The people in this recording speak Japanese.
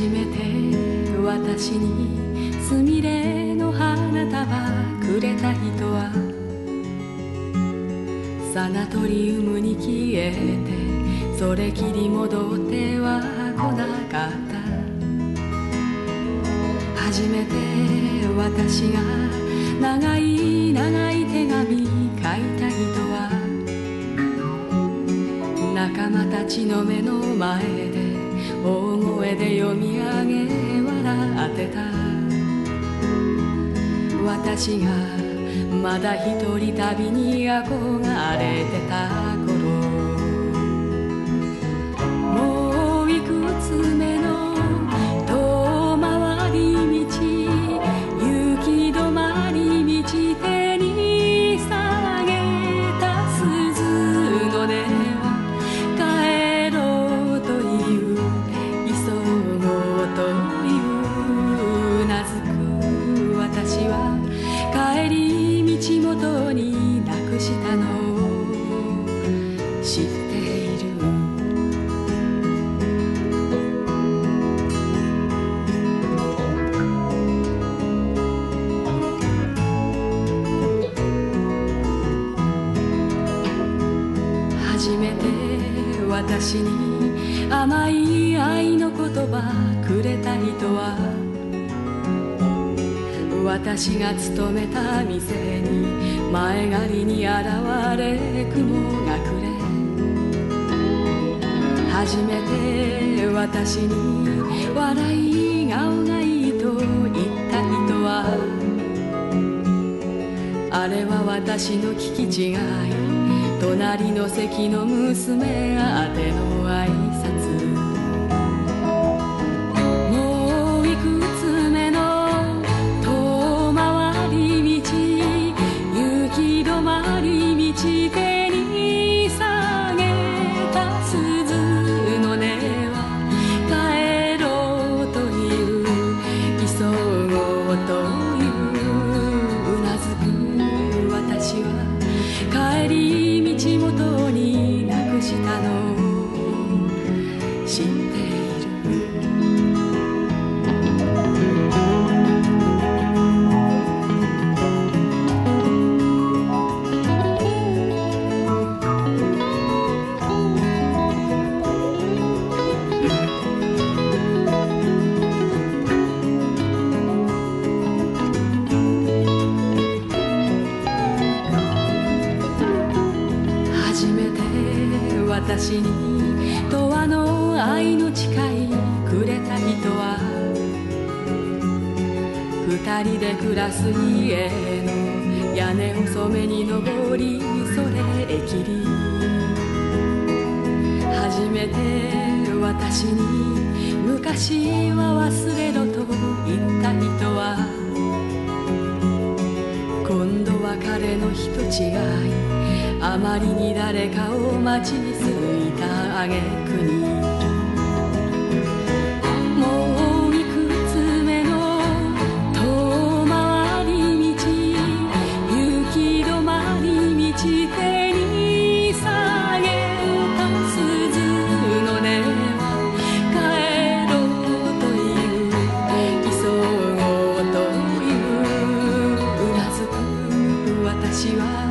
初めて私にすみれの花束くれた人はサナトリウムに消えてそれきり戻っては来なかった。初めて私が長い長い手紙書いた人は。仲間たちの目の前で大声で読み上げ笑ってた。私がまだ一人旅に憧れてた頃。り道元になくしたの。を知っている？初めて私に甘い愛の言葉くれた人は私が勤めた店に前借りに現れ雲が暮れ。初めて私に笑い顔がいいと言った人はあれは私の聞き違い隣の席の娘宛ての挨拶。口元になくしたの。私に永遠の愛の誓いくれた人は二人で暮らす家の屋根を染めに登りそれへきり。初めて私に昔は忘れろと言った人は今度は彼の人違い。あまりに誰かを待ちにすいたあげくに。もういくつ目の遠回り道行き止まり道手に下げた鈴の音。帰ろうという急ごうといううなずく私は。